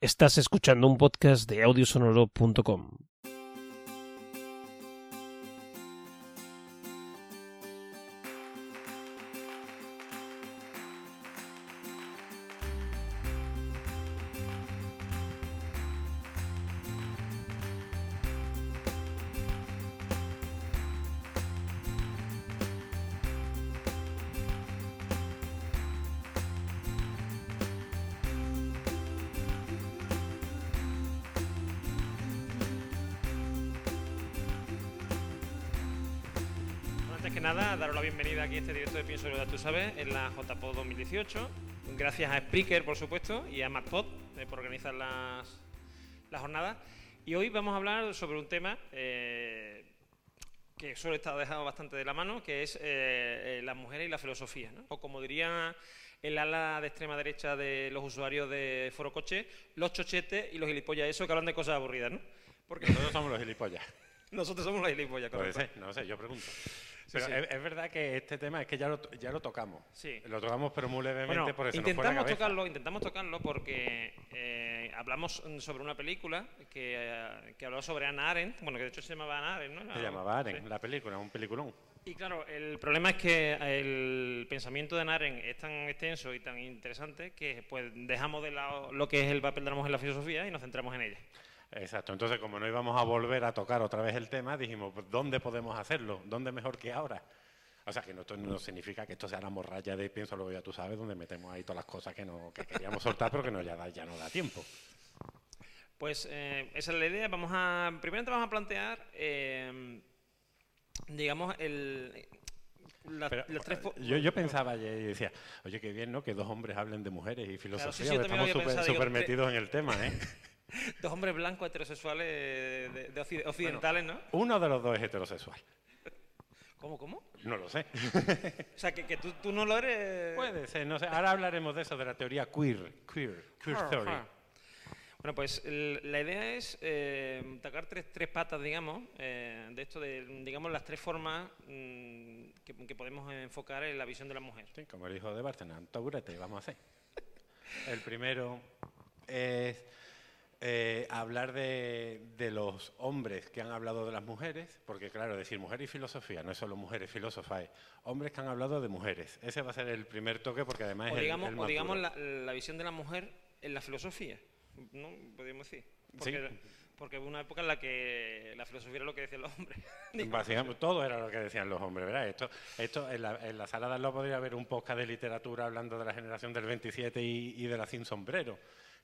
Estás escuchando un podcast de audiosonoro.com. la JPod 2018. Gracias a Spreaker, por supuesto, y a MacPod eh, por organizar las, las jornadas. Y hoy vamos a hablar sobre un tema eh, que suele estar dejado bastante de la mano, que es eh, eh, las mujeres y la filosofía. ¿no? O como diría el ala de extrema derecha de los usuarios de Foro Coche, los chochetes y los gilipollas, eso que hablan de cosas aburridas, ¿no? Porque Nosotros somos los gilipollas. nosotros somos los gilipollas, correcto. ser, no sé, yo pregunto. Pero sí. Es, es verdad que este tema es que ya lo, ya lo tocamos. Sí. Lo tocamos, pero muy levemente Bueno, por eso nos fue la intentamos tocarlo, intentamos tocarlo porque eh, hablamos sobre una película que, eh, que hablaba sobre Anna Arendt, bueno, que de hecho se llamaba Anna Arendt, ¿no? Se La- llamaba Aren, sí. la película, un peliculón. Y claro, el problema es que el pensamiento de Anna Arendt es tan extenso y tan interesante que pues dejamos de lado lo que es el papel de la mujer en la filosofía y nos centramos en ella. Exacto. Entonces, como no íbamos a volver a tocar otra vez el tema, dijimos, pues, ¿dónde podemos hacerlo? ¿Dónde mejor que ahora? O sea, que no, esto no significa que esto sea la morralla de pienso lo que ya tú sabes, donde metemos ahí todas las cosas que, no, que queríamos soltar, pero que no, ya, da- ya no da tiempo. Pues eh, esa es la idea. Vamos a, primeramente vamos a plantear, eh, digamos, el, la- Pero, las tres... yo, yo pensaba ayer y decía, oye, qué bien, ¿no? Que dos hombres hablen de mujeres y filosofía. sí, sí, también Estamos súper metidos en el tema, ¿eh? Dos hombres blancos heterosexuales de, de occi- occidentales, ¿no? Uno de los dos es heterosexual. ¿Cómo, cómo? No lo sé. O sea, que, que tú, tú no lo eres... Puede ser, no sé. Ahora hablaremos de eso, de la teoría queer. Queer, queer Ajá, theory. ajá. Bueno, pues la idea es eh, tocar tres, tres patas, digamos, eh, de esto de, digamos, las tres formas mm, que, que podemos enfocar en la visión de la mujer. Sí, como el hijo de Barcelona, taburete, vamos a hacer. El primero es eh, hablar de, de los hombres que han hablado de las mujeres, porque claro, decir mujer y filosofía no es solo mujeres filósofas, es hombres que han hablado de mujeres. Ese va a ser el primer toque porque además O es el- digamos, el, o más digamos la, la visión de la mujer en la filosofía, ¿no? Podríamos decir. Porque, porque hubo una época en la que la filosofía era lo que decían los hombres. Básicamente, todo era lo que decían los hombres, ¿verdad? Esto, esto en, la, en la sala de al podría haber un podcast de literatura hablando de la generación del 27 y, y de la sin sombrero,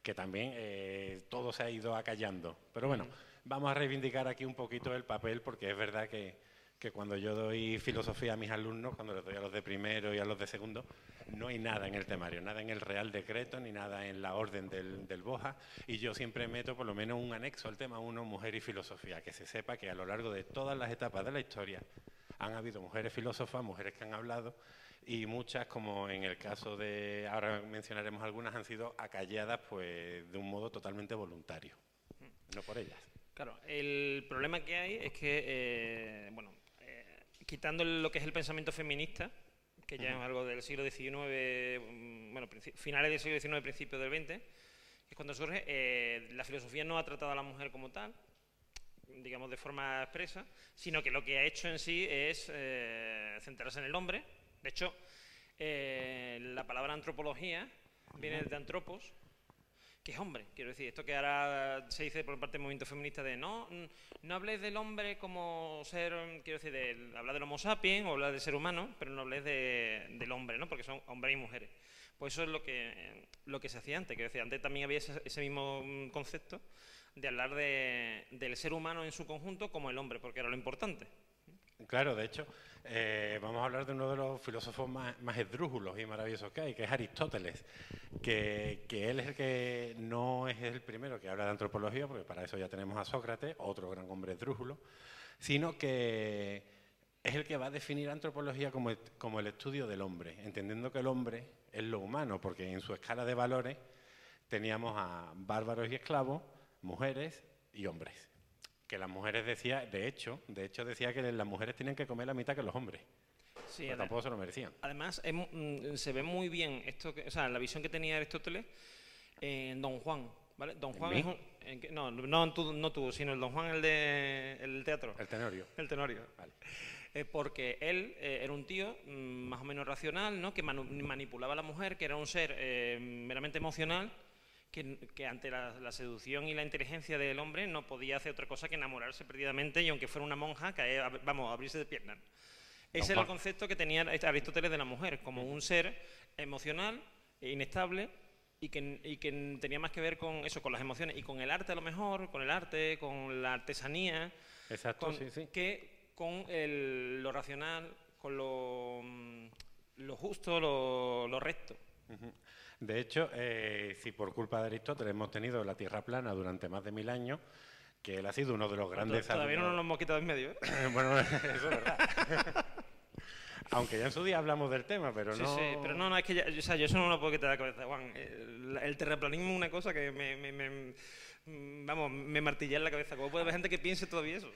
que también eh, todo se ha ido acallando. Pero bueno, vamos a reivindicar aquí un poquito el papel, porque es verdad que, que cuando yo doy filosofía a mis alumnos, cuando les doy a los de primero y a los de segundo, no hay nada en el temario, nada en el Real Decreto, ni nada en la orden del, del BOJA, y yo siempre meto por lo menos un anexo al tema 1, mujer y filosofía, que se sepa que a lo largo de todas las etapas de la historia han habido mujeres filósofas, mujeres que han hablado, y muchas, como en el caso de, ahora mencionaremos algunas, han sido acalladas pues de un modo totalmente voluntario, no por ellas. Claro, el problema que hay es que, eh, bueno, eh, quitando lo que es el pensamiento feminista, que ya es algo del siglo XIX, mm, bueno, finales del siglo XIX, principios del XX, es cuando surge, eh, la filosofía no ha tratado a la mujer como tal, digamos de forma expresa, sino que lo que ha hecho en sí es centrarse en el hombre. De hecho, eh, la palabra antropología viene de antropos, que es hombre. Quiero decir, esto que ahora se dice por parte del movimiento feminista de no, no habléis del hombre como ser, quiero decir, de, hablar del homo sapiens o hablar del ser humano, pero no habléis de- del hombre, ¿no? Porque son hombres y mujeres. Pues eso es lo que, lo que se hacía antes. Quiero decir, antes también había ese, ese mismo mm, concepto de hablar de- del ser humano en su conjunto como el hombre, porque era lo importante. Claro, de hecho, eh, vamos a hablar de uno de los filósofos más, esdrújulos y maravillosos que hay, que es Aristóteles, que, él es el que no es el primero que habla de antropología, porque para eso ya tenemos a Sócrates, otro gran hombre esdrújulo, sino que es el que va a definir antropología como, como el estudio del hombre, entendiendo que el hombre es lo humano, porque en su escala de valores teníamos a bárbaros y esclavos, mujeres y hombres que las mujeres decía, de hecho, de hecho decía que las mujeres tenían que comer la mitad que los hombres. Sí, pero tampoco se lo merecían. Además, es mm, se ve muy bien esto, que- o sea, la visión que tenía Aristóteles en Don Juan, ¿Vale? Don ¿En Juan es un... en no, no tú, no tú, sino el Don Juan, el de el teatro. El tenorio. El tenorio. Vale. Eh, porque él eh, era un tío mm, más o menos racional, ¿no? que manu- manipulaba a la mujer, que era un ser eh, meramente emocional, que, que ante la, la seducción y la inteligencia del hombre no podía hacer otra cosa que enamorarse perdidamente y aunque fuera una monja, caer, a- vamos, abrirse de piernas. Ese era el concepto que tenía Aristóteles de la mujer, como un ser emocional, e inestable, y que, y que tenía más que ver con eso, con las emociones, y con el arte a lo mejor, con el arte, con la artesanía, Exacto, con- sí, sí. que con el- lo racional, con lo, mm, lo justo, lo, lo recto. De hecho, eh, si por culpa de Aristóteles hemos tenido la Tierra plana durante más de mil años, que él ha sido uno de los grandes... Todavía no nos lo hemos quitado en medio. ¿eh? bueno, eso es verdad. Aunque ya en su día hablamos del tema, pero sí, no... sí, pero no, no, es que ya, o sea, yo eso no lo puedo quitar de la cabeza, Juan. El, el terraplanismo es una cosa que me, me- me- vamos, me martilla en la cabeza. ¿Cómo puede haber gente que piense todavía eso?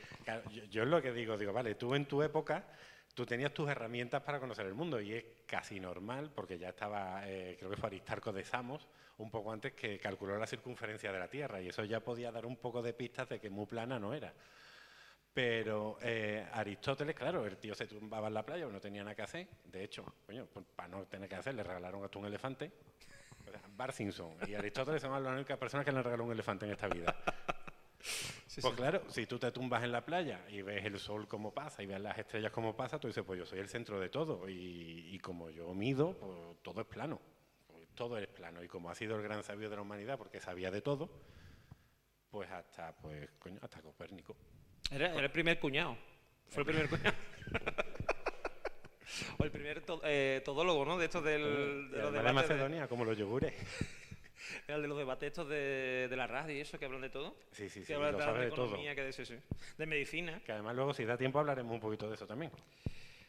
Yo es lo que digo, digo, vale, tú en tu época, tú tenías tus herramientas para conocer el mundo y es casi normal, porque ya estaba, eh, creo que fue Aristarco de Samos, un poco antes que calculó la circunferencia de la Tierra y eso ya podía dar un poco de pistas de que muy plana no era. Pero eh, Aristóteles, claro, el tío se tumbaba en la playa, no tenía nada que hacer. De hecho, coño, pues, para no tener que hacer, le regalaron hasta un elefante. Bart Simpson y Aristóteles son las únicas personas que le han regalado un elefante en esta vida. pues claro, si tú te tumbas en la playa y ves el sol como pasa y ves las estrellas como pasa, tú dices, pues yo soy el centro de todo. Y, y como yo mido, pues todo es plano. Pues todo es plano. Y como ha sido el gran sabio de la humanidad, porque sabía de todo, pues hasta, pues, coño, hasta Copérnico. Era, era el primer cuñado. Fue el primer cuñado. o el primer to- eh, todólogo, ¿no? De estos del, de los de debates. de- Macedonia, como los yogures. era el de los debates estos de, de la radio y eso, que hablan de todo. Sí, sí, sí, que hablan de, sabe de todo. economía, que de, sí, sí. de medicina. Que además luego, si da tiempo, hablaremos un poquito de eso también.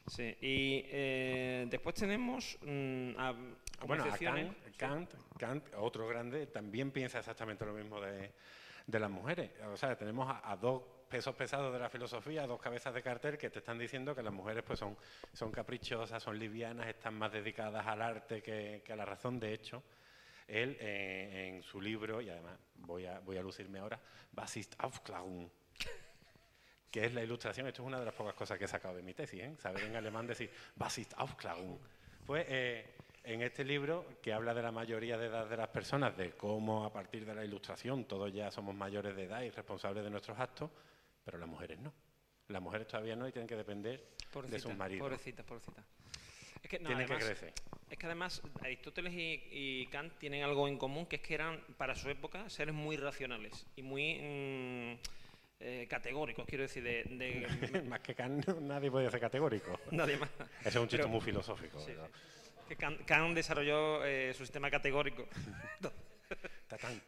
Sí. Y eh, después tenemos mm, a, Bueno, a Kant, Kant, Kant, otro grande, también piensa exactamente lo mismo de, de las mujeres. O sea, tenemos a, a dos pesos pesados de la filosofía, dos cabezas de cartel que te están diciendo que las mujeres pues son, son caprichosas, son livianas, están más dedicadas al arte que, que a la razón. De hecho, él eh, en su libro, y además voy a, voy a lucirme ahora, Basist Aufklärung, que es la ilustración, esto es una de las pocas cosas que he sacado de mi tesis, ¿eh? saber en alemán decir Basist Aufklärung. Pues eh, en este libro, que habla de la mayoría de edad de las personas, de cómo a partir de la ilustración todos ya somos mayores de edad y responsables de nuestros actos, pero las mujeres no. Las mujeres todavía no y tienen que depender de sus maridos. Pobrecitas, pobrecitas. Es que, no, tienen que además- crecer. Es que además Aristóteles y, y Kant tienen algo en común, que es que eran, para su época, seres muy racionales y muy mm, eh, categóricos, quiero decir, de, de- Más que Kant, nadie puede ser categórico. nadie más. Ese es un chiste Pero- muy filosófico. Sí, ¿verdad? sí. Que Kant, Kant desarrolló eh, su sistema categórico. Tatán.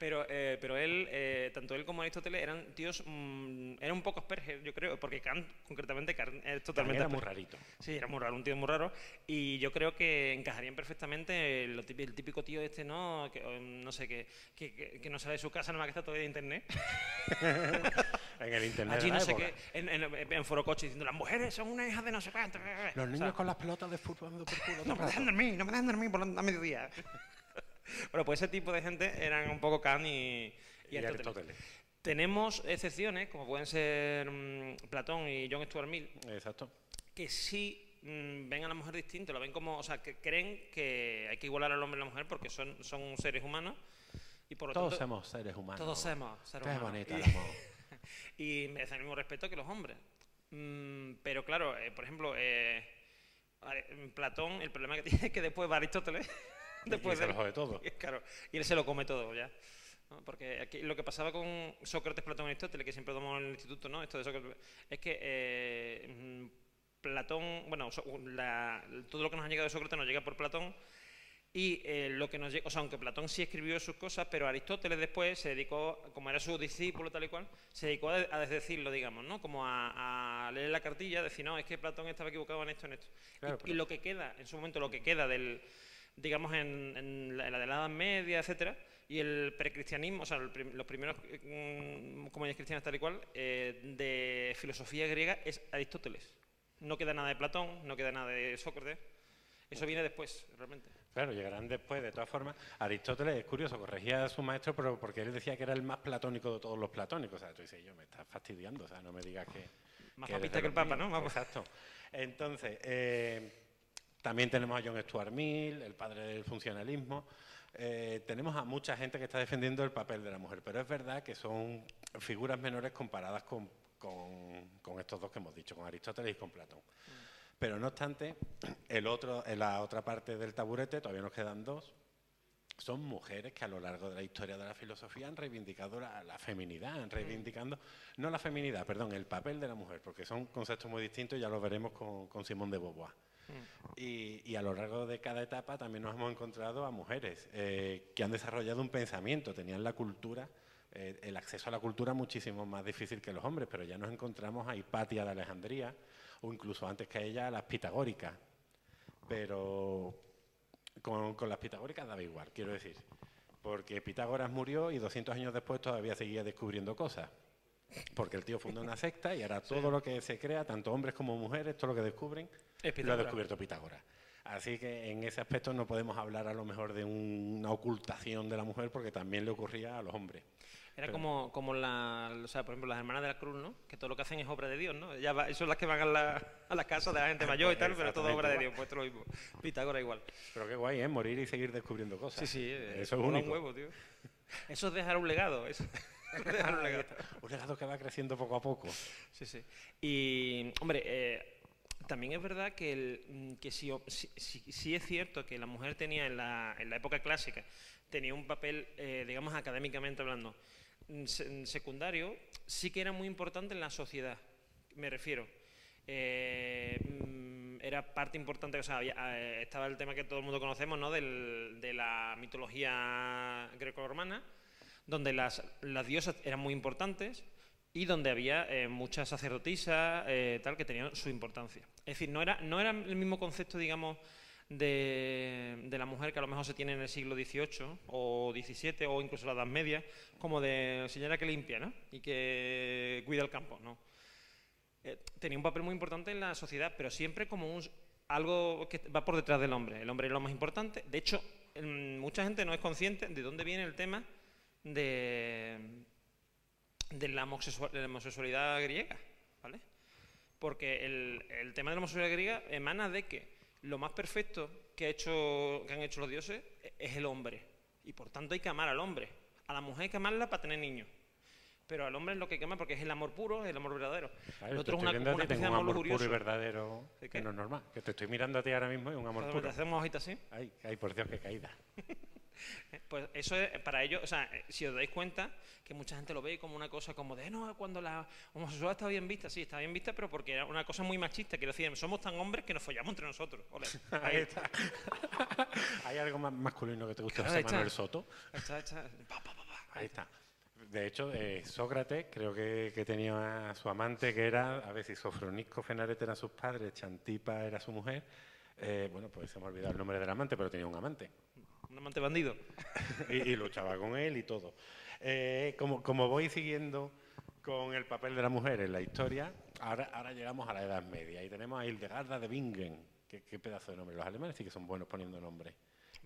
Pero, eh, pero él, eh, tanto él como Aristóteles eran tíos, mm, eran un poco Asperger, yo creo, porque Kant, concretamente, Kant es totalmente Era muy Asperger. rarito. Sí, era muy raro, un tío muy raro. Y yo creo que encajarían perfectamente el, típico, el típico tío este, ¿no? Que, no sé, que, que, que- no sale de su casa, nada más que está todo en internet. En el internet. Allí de la no sé qué, en, en, en Foro Coche diciendo, las mujeres son una hija de no sé cuánto. Los O niños sea, con las pelotas de fútbol por culo. no me dejan dormir, no me dejan dormir por la a mediodía. Bueno, pues ese tipo de gente eran un poco Kant y, y Y Aristóteles. Aristóteles. Tenemos excepciones, como pueden ser mm, Platón y John Stuart Mill, Exacto. que sí mm, ven a la mujer distinto, la ven como, o sea, que creen que hay que igualar al hombre y a la mujer porque son, son seres humanos y por lo Todos tanto somos seres humanos. todos somos seres Qué humanos. bonito Y- el amor. y merecen el mismo respeto que los hombres. Mm, pero claro, eh, por ejemplo, eh, Platón, el problema que tiene es que después va Aristóteles. después se de lo jode todo. y, claro, y él se lo come todo ya. ¿no? Porque aquí lo que pasaba con Sócrates, Platón y Aristóteles, que siempre tomamos en el instituto, ¿no? Esto de Sócrates, es que eh, mm, Platón, bueno, so- la- todo lo que nos ha llegado de Sócrates nos llega por Platón. Y eh, lo que nos llega, o sea, aunque Platón sí escribió sus cosas, pero Aristóteles después se dedicó, como era su discípulo tal y cual, se dedicó a, a desdecirlo, digamos, ¿no? Como a, a leer la cartilla, decir, no, es que Platón estaba equivocado en esto, en esto. Claro, y, pero- y lo que queda, en su momento, lo que queda del, digamos, en, en la, en la de la Edad Media, etcétera, y el precristianismo, o sea, el los primeros mm, comunidades cristianas tal y cual, eh, de filosofía griega es Aristóteles. No queda nada de Platón, no queda nada de Sócrates. Eso viene después, realmente. Claro, llegarán después. De todas formas, Aristóteles es curioso, corregía a su maestro, pero porque él decía que era el más platónico de todos los platónicos. O sea, tú dices, yo me estás fastidiando, o sea, no me digas que. Más papista que el Papa, ¿no? Vamos. Exacto. Entonces, eh, también tenemos a John Stuart Mill, el padre del funcionalismo. Eh, tenemos a mucha gente que está defendiendo el papel de la mujer, pero es verdad que son figuras menores comparadas con, con- con estos dos que hemos dicho, con Aristóteles y con Platón. Pero no obstante, el otro, en la otra parte del taburete, todavía nos quedan dos, son mujeres que a lo largo de la historia de la filosofía han reivindicado la, la feminidad, han reivindicando, no la feminidad, perdón, el papel de la mujer, porque son conceptos muy distintos ya lo veremos con, con Simón de Beauvoir. Y, y a lo largo de cada etapa también nos hemos encontrado a mujeres eh, que han desarrollado un pensamiento, tenían la cultura, eh, el acceso a la cultura muchísimo más difícil que los hombres, pero ya nos encontramos a Hipatia de Alejandría o incluso antes que ella a las pitagóricas. Pero con, con las pitagóricas daba igual, quiero decir, porque Pitágoras murió y 200 años después todavía seguía descubriendo cosas. Porque el tío fundó una secta y ahora todo lo que se crea, tanto hombres como mujeres, todo lo que descubren, Es lo ha descubierto Pitágoras. Así que en ese aspecto no podemos hablar a lo mejor de una ocultación de la mujer porque también le ocurría a los hombres. Era Pero- como, como la, o sea, por ejemplo, las hermanas de la cruz, ¿no? Que todo lo que hacen es obra de Dios, ¿no? Ellas va- son las que van a la, a la casa de la gente mayor y tal, pero todo obra de Dios, pues esto lo mismo. Pitágoras igual. Pero qué guay, ¿eh? Morir y seguir descubriendo cosas. Sí, sí, eh, Eso es único. un huevo, tío. Eso es dejar un legado, eso. dejar un legado. Un legado que va creciendo poco a poco. Sí, sí. Y, hombre, eh, también es verdad que, el, mm, que sí, sí, sí- sí es cierto que la mujer tenía en la, en la época clásica, tenía un papel, eh, digamos, académicamente hablando, secundario, sí que era muy importante en la sociedad, me refiero. Eh, mm, era parte importante, o sea, había- eh, estaba el tema que todo el mundo conocemos, ¿no? Del- de la mitología greco-romana, donde las, las diosas eran muy importantes y donde había eh, muchas sacerdotisas eh, tal que tenían su importancia. Es decir, no era, no era el mismo concepto, digamos, de, la mujer que a lo mejor se tiene en el siglo XVIII o XVII o incluso la Edad Media, como de señora que limpia ¿no? y que cuida el campo. ¿no? Eh, tenía un papel muy importante en la sociedad, pero siempre como un, algo que va por detrás del hombre. El hombre es lo más importante. De hecho, mucha gente no es consciente de dónde viene el tema de, de, la, homosexualidad griega, ¿vale? Porque el tema de la homosexualidad griega emana de que lo más perfecto que, ha hecho, que han hecho los dioses es el hombre. Y por tanto hay que amar al hombre. A la mujer hay que amarla para tener niños. Pero al hombre es lo que hay que amar porque es el amor puro, es el amor verdadero. Claro, el te otro es estoy una, una especie tengo de un amor amor puro y verdadero, ¿De que no es normal. Que te estoy mirando a ti ahora mismo y un amor puro. te hacemos hojitas así. Ay, ay, por Dios, qué caída. Pues eso es para ellos, o sea, eh, si os dais cuenta, que mucha gente lo ve como una cosa como de, no, cuando la homosexualidad está bien vista, sí, está bien vista, pero porque era una cosa muy machista, quiero decir, somos tan hombres que nos follamos entre nosotros. Ole. Ahí Ahí está. ¿Hay algo más masculino que te guste Claro. Manuel Soto? está, está, pa, pa, pa, pa. Ahí está. De hecho, eh, Sócrates creo que, que tenía a su amante, que era, a ver si Sofronisco Fenarete eran sus padres, Chantipa era su mujer. Eh, bueno, pues se me ha olvidado el nombre del amante, pero tenía un amante. Un amante bandido. y, y luchaba con él y todo. Eh, como, como voy siguiendo con el papel de la mujer en la historia, ahora, ahora llegamos a la Edad Media y tenemos a Hildegarda de Bingen. Qué, qué pedazo de nombre. Los alemanes sí que son buenos poniendo nombres.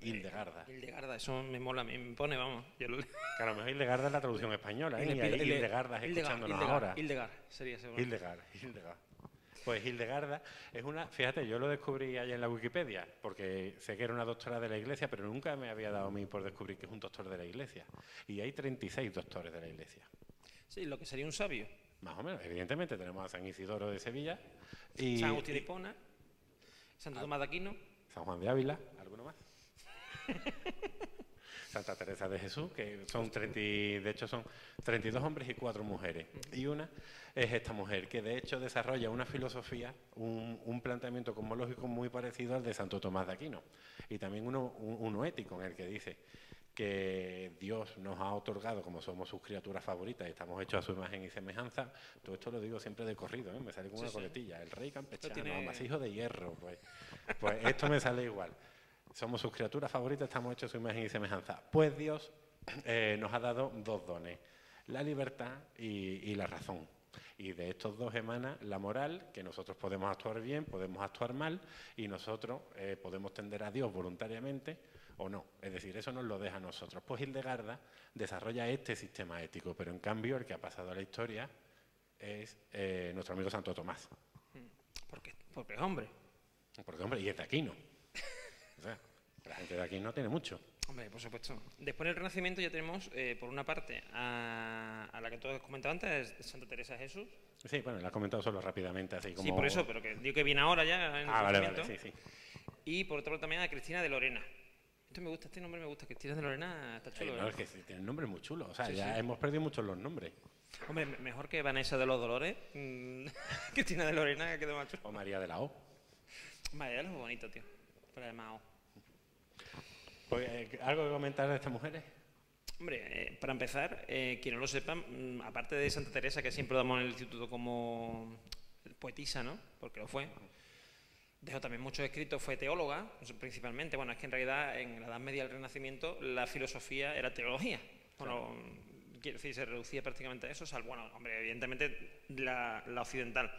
Hildegarda. Hildegarda, eso me mola, me me pone, vamos. Yo lo- Que a lo mejor Hildegarda es la traducción española, ¿eh? Hildegarda es Hildegard, escuchándonos Hildegard, ahora. Sería seguro. Hildegard, Hildegard. Pues Hildegarda es una, fíjate, yo lo descubrí allá en la Wikipedia, porque sé que era una doctora de la iglesia, pero nunca me había dado a mí por descubrir que es un doctor de la iglesia. Y hay 36 doctores de la iglesia. Sí, lo que sería un sabio. Más o menos, evidentemente tenemos a San Isidoro de Sevilla y San Agustín de Hipona, Santo Tomás de Aquino. San Juan de Ávila, ¿alguno más? Santa Teresa de Jesús, que son 30, y- de hecho son 32 hombres y 4 mujeres. Y una es esta mujer, que de hecho desarrolla una filosofía, un, un planteamiento cosmológico muy parecido al de Santo Tomás de Aquino. Y también uno, un- uno ético, en el que dice que Dios nos ha otorgado, como somos sus criaturas favoritas y estamos hechos a su imagen y semejanza, todo esto lo digo siempre de corrido, ¿eh? me sale como Sí, una sí. coletilla, el rey campechano, tiene- amasijo de hierro, pues, pues esto me sale igual. Somos sus criaturas favoritas, estamos hechos su imagen y semejanza. Pues Dios eh, nos ha dado dos dones, la libertad y, y la razón. Y de estos dos emana la moral, que nosotros podemos actuar bien, podemos actuar mal, y nosotros eh, podemos tender a Dios voluntariamente o no. Es decir, eso nos lo deja a nosotros. Pues Hildegarda desarrolla este sistema ético, pero en cambio el que ha pasado a la historia es eh, nuestro amigo Santo Tomás. ¿Por qué? Porque es hombre. Porque, hombre, y es de Aquino. O sea, la gente de aquí no tiene mucho. Hombre, por supuesto. Después del Renacimiento ya tenemos, eh, por una parte, a, a la que tú has comentado antes, Santa Teresa de Jesús. Sí, bueno, la has comentado solo rápidamente, así como... Sí, por eso, pero que digo que viene ahora ya en el Ah, vale, Renacimiento. vale, sí, sí. Y por otro lado también a Cristina de Lorena. Esto me gusta, este nombre me gusta. Cristina de Lorena está Ay, chulo. no, ¿eh? es que sí, tiene un nombre muy chulo. O sea, Sí, ya sí. hemos perdido muchos los nombres. Hombre, me- mejor que Vanessa de los Dolores. mm, Cristina de Lorena, que quedó macho. O María de la O. Vaya, es muy bonito, tío. Pero además, oh. Pues, eh, ¿Algo que comentar de estas mujeres? Hombre, eh, para empezar, eh, quien no lo sepa, mm, aparte de Santa Teresa, que siempre damos en el instituto como poetisa, ¿no? Porque lo fue. Dejó también muchos escritos, fue teóloga, principalmente. Bueno, es que en realidad en la Edad Media del Renacimiento la filosofía era teología. Bueno, quiero decir, se reducía prácticamente a eso, salvo, bueno, hombre, evidentemente la, la occidental.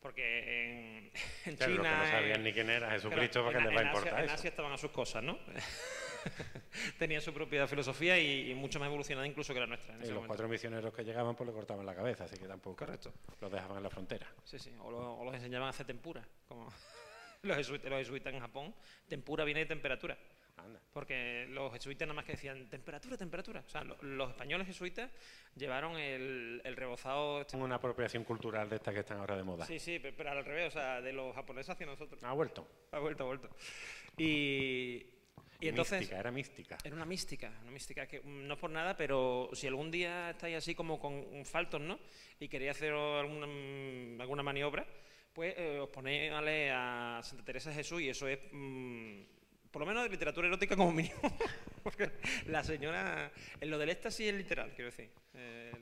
Porque en, en Claro, los que China... no sabían ni quién era Jesucristo, Claro, ¿para qué les va a en Asia- En estaban a sus cosas, ¿no? Tenían su propia filosofía y, y mucho más evolucionada incluso que la nuestra. En Y ese los momento. cuatro misioneros que llegaban, pues le cortaban la cabeza, así que tampoco Correcto. los dejaban en la frontera. Sí, sí. O, lo- o los enseñaban a hacer tempura, como los jesuitas, los jesuitas en Japón. Tempura viene de temperatura. Anda. Porque los jesuitas nada más que decían temperatura, temperatura. O sea, lo- los españoles jesuitas llevaron el, el rebozado. este- una apropiación cultural de estas que están ahora de moda. Sí, sí, pe- pero al revés, o sea, de los japoneses hacia nosotros. Ha vuelto. Ha vuelto, ha vuelto. Y, y entonces. mística, era mística. Era una mística, una mística que mm, no es por nada, pero si algún día estáis así como con faltos, ¿no? Y queréis hacer alguna, mm, alguna maniobra, pues eh, os ponéis ¿vale? a Santa Teresa de Jesús y eso es, mm, por lo menos de literatura erótica como mínimo. Porque la señora, en lo del éxtasis es literal, quiero decir. Eh,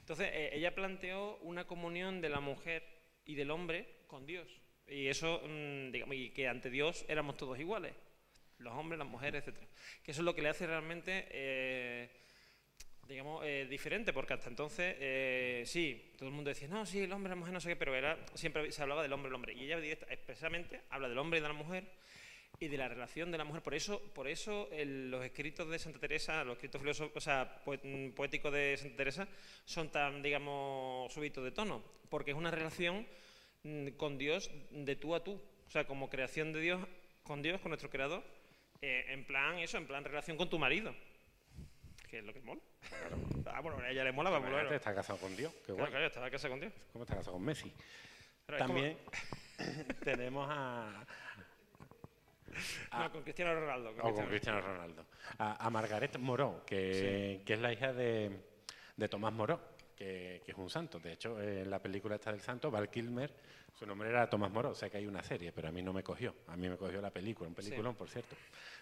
entonces, eh, ella planteó una comunión de la mujer y del hombre con Dios. Y eso, mm, digamos, y que ante Dios éramos todos iguales los hombres, las mujeres, etcétera. Que eso es lo que le hace realmente, eh, digamos, eh, diferente, porque hasta entonces, sí, todo el mundo decía, no, sí, el hombre, la mujer, no sé qué, pero era, siempre se hablaba del hombre, el hombre. Y ella directa, expresamente habla del hombre y de la mujer y de la relación de la mujer. Por eso, por eso el- los escritos de Santa Teresa, los escritos filosóficos, o sea, mm, poéticos de Santa Teresa, son tan, digamos, subitos de tono, porque es una relación mm, con Dios de tú a tú, o sea, como creación de Dios con Dios, con nuestro creador, eh, en plan eso, en plan relación con tu marido, que es lo que mola. Ah, bueno, a ella le mola, vamos, claro, está casado con Dios. Qué claro, guay. claro, estaba casada con Dios. ¿Cómo está casado con Messi? Pero También tenemos a, no, con Cristiano Ronaldo. con o con Cristiano- Cristiano Ronaldo. A, a Margaret Moró, que, que es la hija de, de Tomás Moró, que, que es un santo. De hecho, en la película esta del santo, Val Kilmer, su nombre era Tomás Moró. O sea que hay una serie, pero a mí no me cogió. A mí me cogió la película, un peliculón, por cierto.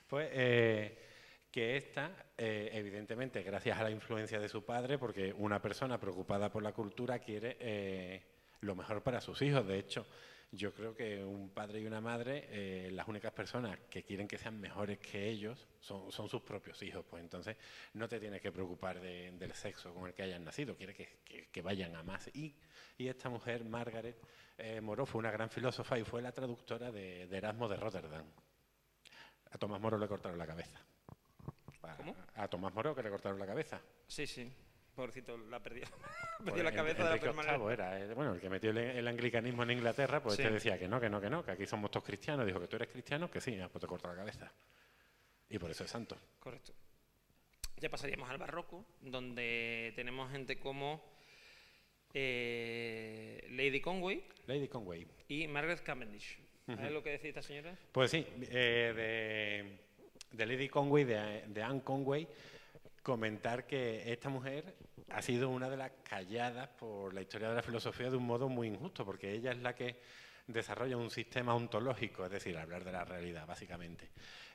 Pues eh, que esta, eh, evidentemente, gracias a la influencia de su padre, porque una persona preocupada por la cultura quiere eh, lo mejor para sus hijos. De hecho, yo creo que un padre y una madre, eh, las únicas personas que quieren que sean mejores que ellos son, son sus propios hijos. Pues entonces no te tienes que preocupar de- del sexo con el que hayan nacido, quiere que, que- que vayan a más. Y, y esta mujer, Margaret eh, Moró, fue una gran filósofa y fue la traductora de, de Erasmo de Rotterdam. A Tomás Moro le cortaron la cabeza. ¿Cómo? A Tomás Moro que le cortaron la cabeza. Sí, sí. Pobrecito, la perdió. Perdió la cabeza de la. VIII era, eh, bueno, el que metió el, el anglicanismo en Inglaterra, pues Sí. este decía que no, que no, que no, que aquí somos todos cristianos. Dijo que tú eres cristiano, que sí, ah, pues te corta la cabeza. Y por eso es santo. Correcto. Ya pasaríamos al barroco, donde tenemos gente como eh, Lady Conway Lady Conway. y Margaret Cavendish. ¿Sabes lo que decía esta señora? Pues sí, eh, de, de Lady Conway, de, de Anne Conway, comentar que esta mujer ha sido una de las calladas por la historia de la filosofía de un modo muy injusto, porque ella es la que desarrolla un sistema ontológico, es decir, hablar de la realidad, básicamente,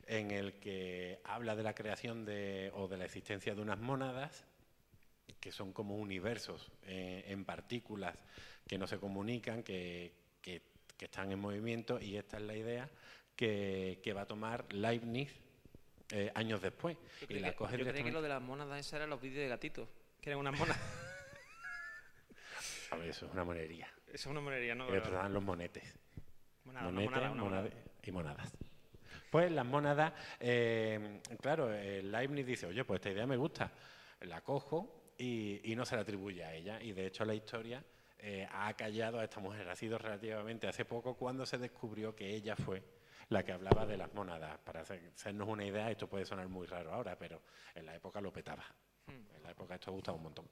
en el que habla de la creación de, o de la existencia de unas mónadas que son como universos eh, en partículas que no se comunican, que, que- que están en movimiento, y esta es la idea que, que va a tomar Leibniz eh, años después. Yo Y la que- coge yo que lo de las mónadas esas eran los vídeos de gatitos, que eran unas monas. Eso, eso es una monería. Eso es una monería, ¿no? Después dan los monetes. Monada, Monetes, monada, monada. y monadas. Pues las monadas, eh, claro, eh, Leibniz dice, oye, pues esta idea me gusta, la cojo y, y no se la atribuye a ella. Y de hecho la historia eh, ha callado a esta mujer. Ha sido relativamente hace poco cuando se descubrió que ella fue la que hablaba de las monadas. Para hacer- hacernos una idea, esto puede sonar muy raro ahora, pero en la época lo petaba. En la época esto gustaba un montón.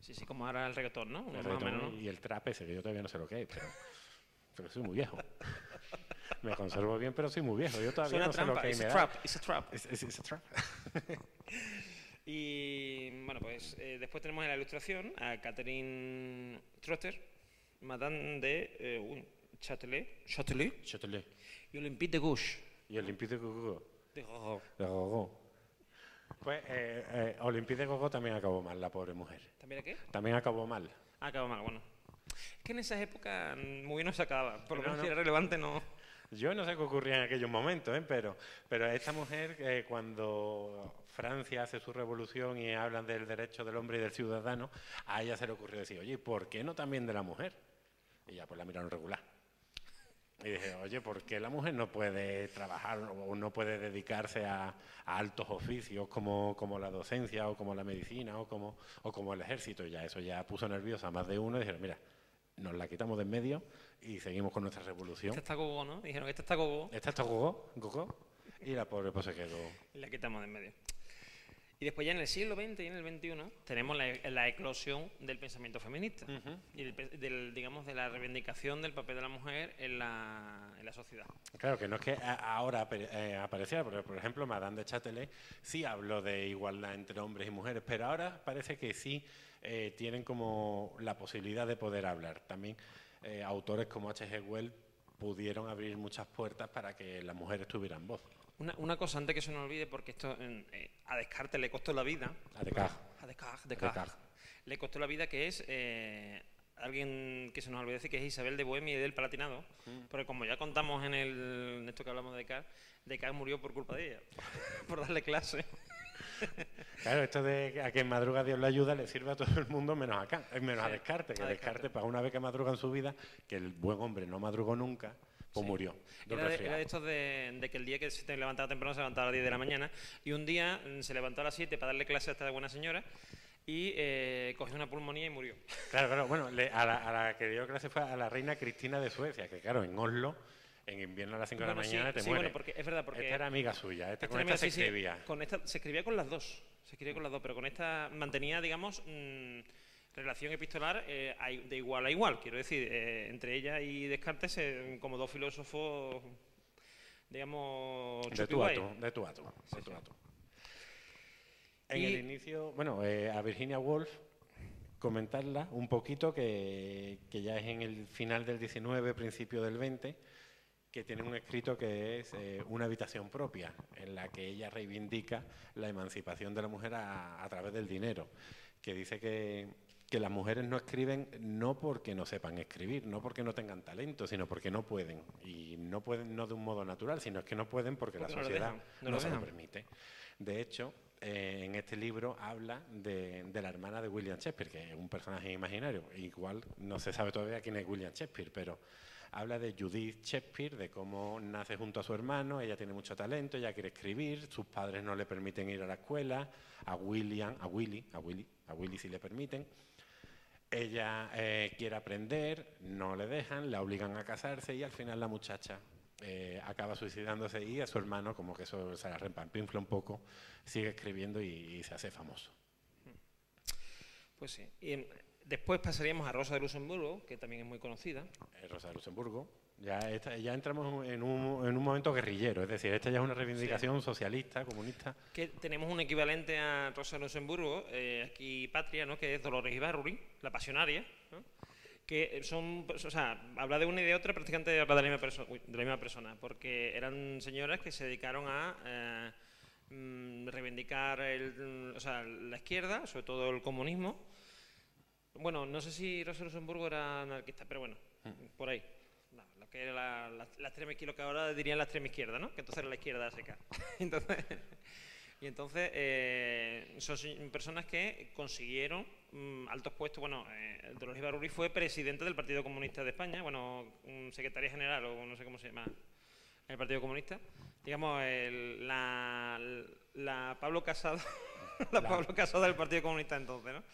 Sí, sí, como ahora el reggaetón, ¿no? El reggaetón menos, ¿no? y el trap ese, que yo todavía no sé lo que es, pero, pero soy muy viejo. Me conservo bien, pero soy muy viejo. Yo todavía Suena no sé lo trampa, que it's a da. trap, it's a trap. Es, es- es a trap. Y bueno, pues eh, después tenemos en la ilustración a Catherine Trotter, Madame de eh, uy, Châtelet, Châtelet Châtelet. y Olympique de Gouges. Y Olympique de Gogo. De Gogh. De Gogo. Pues eh, eh, Olympique de Gogo también acabó mal, la pobre mujer. ¿También aquí? También acabó mal. Ah, acabó mal, bueno. Es que en esas épocas mm, muy bien no se acababa. Por lo No, menos no. si era relevante, no. Yo no sé qué ocurría en aquellos momentos, ¿eh? pero, pero esta mujer, eh, cuando Francia hace su revolución y hablan del derecho del hombre y del ciudadano, a ella se le ocurrió decir, oye, ¿por qué no también de la mujer? Y ya pues la miraron regular. Y dije, oye, ¿por qué la mujer no puede trabajar o no puede dedicarse a, a altos oficios como, como la docencia o como la medicina o como, o como el ejército? Y ya eso ya puso nerviosa a más de uno y dijeron, mira, nos la quitamos de en medio y seguimos con nuestra revolución. Esta está gogo, ¿no? Dijeron esta está gogo Esta está Gogó, Gogó, y la pobre pues se quedó. y la quitamos de en medio. Y después ya en el siglo XX y en el XXI tenemos la, la eclosión del pensamiento feminista y del, del, digamos de la reivindicación del papel de la mujer en la, en la sociedad. Claro que no es que a- ahora eh, apareciera, porque por ejemplo Madame de Châtelet sí habló de igualdad entre hombres y mujeres, pero ahora parece que sí eh, tienen como la posibilidad de poder hablar. También eh, autores como H.G. Wells pudieron abrir muchas puertas para que las mujeres tuvieran voz. Una, una cosa antes que se nos olvide, porque esto en- eh, a Descartes le costó la vida. A Descartes. A Descartes, A Descartes. Descartes. Le costó la vida que es eh, alguien que se nos olvidó decir que es Isabel de Bohemia y del Palatinado. Porque como ya contamos en, el, en esto que hablamos de Descartes, Descartes murió por culpa de ella, por darle clase. Claro, esto de que a quien madruga Dios le ayuda le sirve a todo el mundo menos eh, menos a Descartes, que Descartes. para una vez que madruga en su vida, que el buen hombre no madrugó nunca, pues Sí. murió. Era de, era de estos de, de que el día que se levantaba temprano se levantaba a las 10 de la mañana y un día mm, se levantó a las 7 para darle clase a esta buena señora y eh, cogió una pulmonía y murió. Claro, claro. Bueno, le- a, la, a la que dio clase fue a la reina Cristina de Suecia, que claro, en Oslo, en invierno a las 5 de la Bueno, sí, mañana te sí, muere. bueno, porque es verdad, porque Esta era amiga suya, esta, Esta con era esta se escribía. con esta se escribía con las dos. Se escribía con las dos, pero con esta mantenía, digamos, mm, relación epistolar eh, de igual a igual. Quiero decir, eh, entre ella y Descartes, eh, como dos filósofos, digamos, De chupi tú a guay. tú, de tú a tú, de tú a tú. En Y- el inicio, bueno, eh, a Virginia Woolf comentarla un poquito, que, que ya es en el final del 19, principio del 20, que tiene un escrito que es eh, una habitación propia, en la que ella reivindica la emancipación de la mujer a, a través del dinero, que dice que, que las mujeres no escriben no porque no sepan escribir, no porque no tengan talento, sino porque no pueden. Y no pueden no de un modo natural, sino es que no pueden porque, Porque la no lo sociedad no, lo se lo permite. De hecho, eh, en este libro habla de, de la hermana de William Shakespeare, que es un personaje imaginario. Igual no se sabe todavía quién es William Shakespeare, pero habla de Judith Shakespeare, de cómo nace junto a su hermano, ella tiene mucho talento, ella quiere escribir, sus padres no le permiten ir a la escuela, a William, a Willy, a Willy, a Willy sí le permiten. Ella eh, quiere aprender, no le dejan, la obligan a casarse y al final la muchacha eh, acaba suicidándose y a su hermano, como que eso se la rempampinfla un poco, sigue escribiendo y, y se hace famoso. Pues sí. Y, después pasaríamos a Rosa de Luxemburgo, que también es muy conocida. Eh, Rosa de Luxemburgo. Ya, esta- ya entramos en un, en un momento guerrillero, es decir, esta ya es una reivindicación socialista, comunista. que tenemos un equivalente a Rosa Luxemburgo, eh, aquí Patria, ¿no? que es Dolores Ibarruri, la pasionaria, ¿no? que son, o sea, habla de una y de otra, prácticamente habla de la misma, perso- uy, de la misma persona, porque eran señoras que se dedicaron a eh, mm, reivindicar el- o sea, la izquierda, sobre todo el comunismo. Bueno, no sé si Rosa Luxemburgo era anarquista, pero bueno, por ahí. Lo que era la, la, la extrema izquierda, lo que ahora dirían la extrema izquierda, ¿no? Que entonces era la izquierda seca. entonces, y entonces eh, son personas que consiguieron mm, altos puestos. Bueno, eh, Dolores Ibarruri fue presidente del Partido Comunista de España, bueno, un secretaria general o no sé cómo se llama en el Partido Comunista. Digamos, el- la, la Pablo Casado, la Pablo Casado del Partido Comunista entonces, ¿no?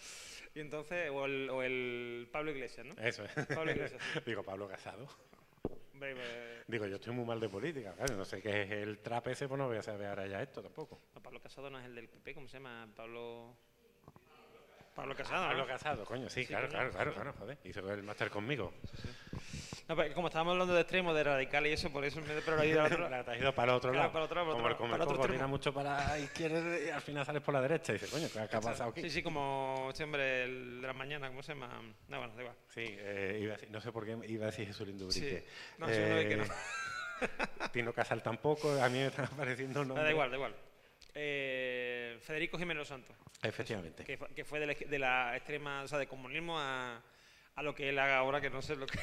Y entonces, o el, o el Pablo Iglesias, ¿no? Eso es. Pablo Iglesias. Digo, Pablo Casado. Hombre, pues, Digo, yo estoy muy mal de política, claro, no sé qué es el trap ese, pues no voy a saber ahora ya esto tampoco. no, Pablo Casado no es el del PP, ¿cómo se llama? Pablo... Pablo Casado, ¿no? Pablo Casado, coño, sí, Sí, claro, claro, claro, claro, joder. Hizo el máster conmigo. No, pero como estábamos hablando de extremo, de radical y eso, por eso he pero la ido al otro- La has ido para el otro lado. para el otro lado, para Como el otro- comer para otro coco tira extremo. mucho para la izquierda y al final sales por la derecha y dices, coño, ¿qué, ha pasado aquí? Sí, sí, como este hombre el de las mañanas, ¿cómo se llama? No, bueno, da igual. Sí, eh, iba a decir- no sé por qué iba a decir Jesús Lindubrique. Sí. No, sí, no, es que no. Tino Casal tampoco, a mí me están apareciendo nombres. da igual, da igual. Eh, Federico Jiménez Santos, Efectivamente. que, fue- que fue de la, de la extrema, o sea, de comunismo a, a lo que él haga ahora, que no sé lo que,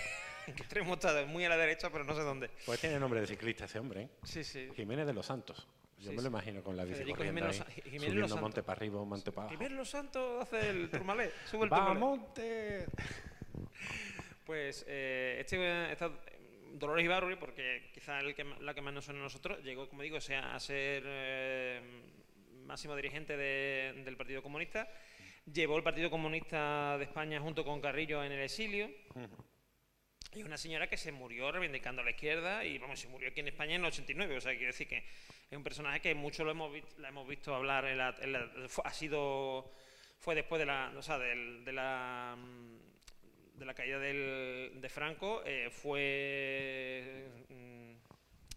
qué extremo está, muy a la derecha, pero no sé dónde. Pues tiene nombre de ciclista ese hombre, ¿eh? Sí, sí. Jiménez de los Santos. Yo Sí, me lo imagino con la bici Federico corriendo Jiménez ahí, Jiménez subiendo Los Santos. monte para arriba, monte para abajo. Jiménez Los Santos hace el turmalé, sube el ¡Va, turmalé. monte! Pues eh, este, esta Dolores Ibarruri, porque quizá el que, la que más nos suena a nosotros, llegó, como digo, sea, a ser eh, máximo dirigente de- del Partido Comunista. Llevó el Partido Comunista de España junto con Carrillo en el exilio. Y una señora que se murió reivindicando a la izquierda y, vamos, se murió aquí en España en el 89. O sea, quiero decir que es un personaje que mucho lo hemos la hemos visto hablar. En la, en la- fue- ha sido. Fue después de la. O sea, del- de la. De la caída del, de Franco. eh, fue. mm,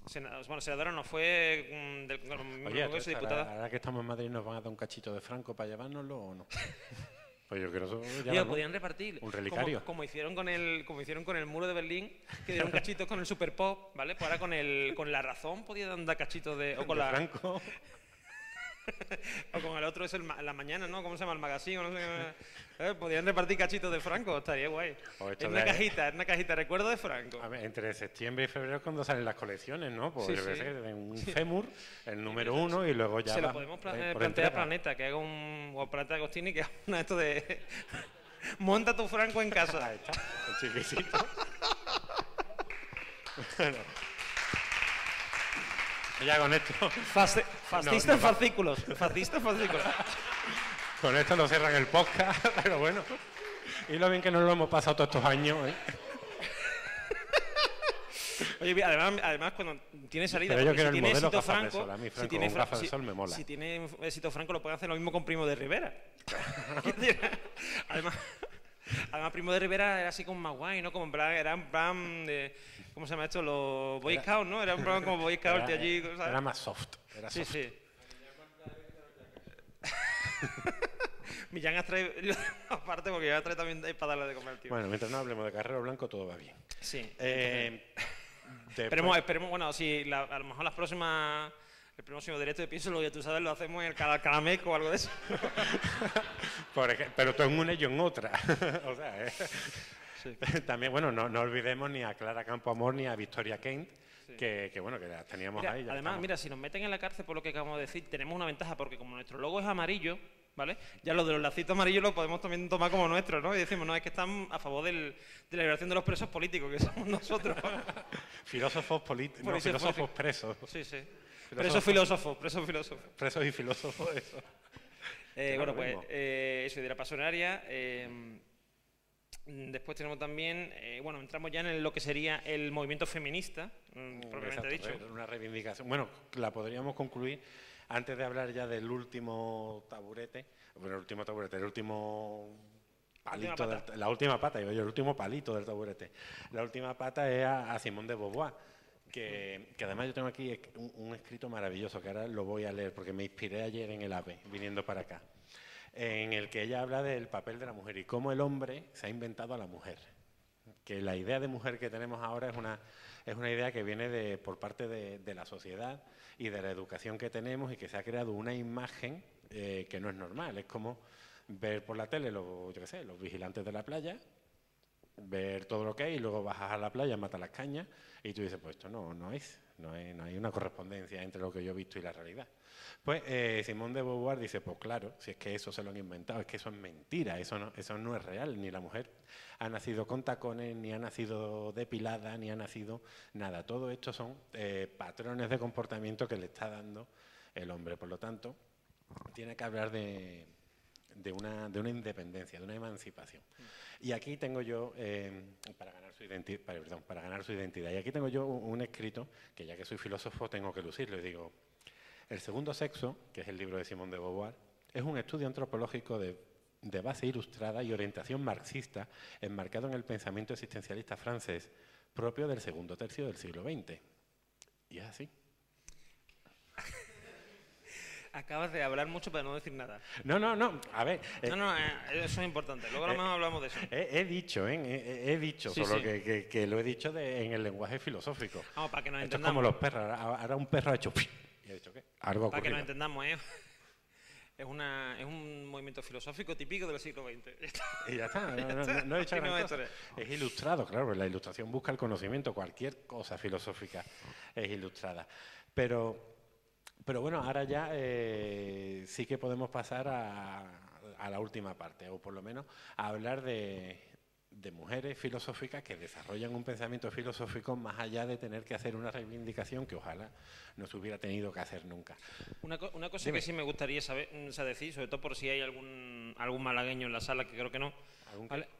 sena- bueno, senadora no fue. mm, del, Oye, Congreso, entonces, diputada. ahora, ahora que estamos en Madrid, ¿nos van a dar un cachito de Franco para llevárnoslo o no? pues yo creo que eso ya no. podían repartir. Un como- relicario. Como, hicieron con el, como hicieron con el muro de Berlín, que dieron cachitos con el Super Pop, ¿vale? Pues ahora con el, con la razón podían dar cachitos de. O con De la. Franco. O con el otro es el la mañana, ¿no? ¿Cómo se llama? El magazine, no sé qué. Eh, Podían repartir cachitos de Franco, estaría guay. En de- una cajita, en una cajita, recuerdo de Franco. A ver, entre septiembre y febrero es cuando salen las colecciones, ¿no? Pues Sí, un fémur, el número uno, y luego ya Se lo podemos eh, plantear a. Planeta, que haga un. O Planeta Agostini, que haga una de esto de. Monta tu Franco en casa. Ahí está, el chiquitito. Bueno. Ya con esto, Fasci- Fascista no en fascículos. Fascista en fascículos. Con esto lo cierran el podcast, pero bueno. Y lo bien que nos lo hemos pasado todos estos años, ¿eh? Oye, además, además cuando tiene salida, Pero yo quiero si el tiene modelo éxito de Franco, sol. A mí si Franco tiene con Fra- de si- sol me mola. Si tiene éxito Franco, lo puede hacer lo mismo con Primo de Rivera. además, además, Primo de Rivera era así como más guay, ¿no? Como en plan, era en plan de, ¿cómo se llama esto? Los Boy Scouts, ¿no? Era un plan como Boy Scout Era, allí, ¿sabes? era más soft. Era Sí, soft. sí. Millán Astray, aparte, porque Millán Astray también para darle de comer, tío. Bueno, mientras no hablemos de Carrero Blanco, todo va bien. sí. Eh, después- Esperemos, esperemos, bueno, si la- a lo mejor las próximas, el próximo directo de Pienso, ya tú sabes, lo hacemos en el Cala- Calameco o algo de eso. Por pero tú en una y yo en otra. o sea, eh, también, bueno, no, no olvidemos ni a Clara Campoamor ni a Victoria Kent, que, que, bueno, que las teníamos Mira, ahí. ya además, estamos. mira, si nos meten en la cárcel por lo que acabamos de decir, tenemos una ventaja porque como nuestro logo es amarillo, ¿vale? Ya lo de los lacitos amarillos lo podemos también tomar como nuestro, ¿no? Y decimos, no, es que están a favor del- de la liberación de los presos políticos, que somos nosotros. Filósofos políticos, es filósofos presos. sí, sí. Presos filósofos, presos filósofos. Presos y filósofos, eso. Eh, no bueno, pues eh, eso, de la pasionaria. eh, después tenemos también, eh, bueno, entramos ya en lo que sería el movimiento feminista, mm, propiamente Exacto, dicho. Una reivindicación. Bueno, la podríamos concluir antes de hablar ya del último taburete. Bueno, el último taburete, el último palito, última del- la última pata, yo, el último palito del taburete. La última pata es a, a Simón de Beauvoir, que, que además yo tengo aquí un escrito maravilloso que ahora lo voy a leer porque me inspiré ayer en el AVE, viniendo para acá, en el que ella habla del papel de la mujer y cómo el hombre se ha inventado a la mujer que la idea de mujer que tenemos ahora es una, es una idea que viene de, por parte de, la sociedad y de la educación que tenemos y que se ha creado una imagen eh, que no es normal. Es como ver por la tele los, yo qué sé, los vigilantes de la playa, ver todo lo que hay y luego bajas a la playa, matas las cañas y tú dices, pues esto no, no es. No hay, una correspondencia entre lo que yo he visto y la realidad. Pues eh, Simón de Beauvoir dice, pues claro, si es que eso se lo han inventado, es que eso es mentira, eso no, eso no es real, ni la mujer ha nacido con tacones, ni ha nacido depilada, ni ha nacido nada. Todo esto son eh, patrones de comportamiento que le está dando el hombre. Por lo tanto, tiene que hablar de, de, una, de una independencia, de una emancipación. Y aquí tengo yo, eh, para, ganar para, ganar su identidad, y aquí tengo yo un, escrito, que ya que soy filósofo tengo que lucirlo, y digo, el segundo sexo, que es el libro de Simón de Beauvoir, es un estudio antropológico de, base ilustrada y orientación marxista enmarcado en el pensamiento existencialista francés propio del segundo tercio del siglo XX. Y es así. Acabas de hablar mucho para no decir nada. No, no, no. A ver. Eh, no, no, eh, eso es importante. Luego eh, hablamos de eso. He, dicho, ¿eh? He, dicho, solo Que, lo he dicho en el lenguaje filosófico. Vamos, para que nos Esto es como los perros. Ahora un perro ha hecho. Y ha dicho qué. Algo Para que nos entendamos, ¿eh? Es, una, es un movimiento filosófico típico del siglo XX. Y ya está, no, he hecho Es ilustrado, claro, la ilustración busca el conocimiento, cualquier cosa filosófica es ilustrada. Pero, pero bueno, ahora ya eh, sí que podemos pasar a, a la última parte, o por lo menos a hablar de, de mujeres filosóficas que desarrollan un pensamiento filosófico más allá de tener que hacer una reivindicación que ojalá no se hubiera tenido que hacer nunca. Una, cosa que sí me gustaría saber, mm, decir, sobre todo por si hay algún, algún malagueño en la sala, que creo que no,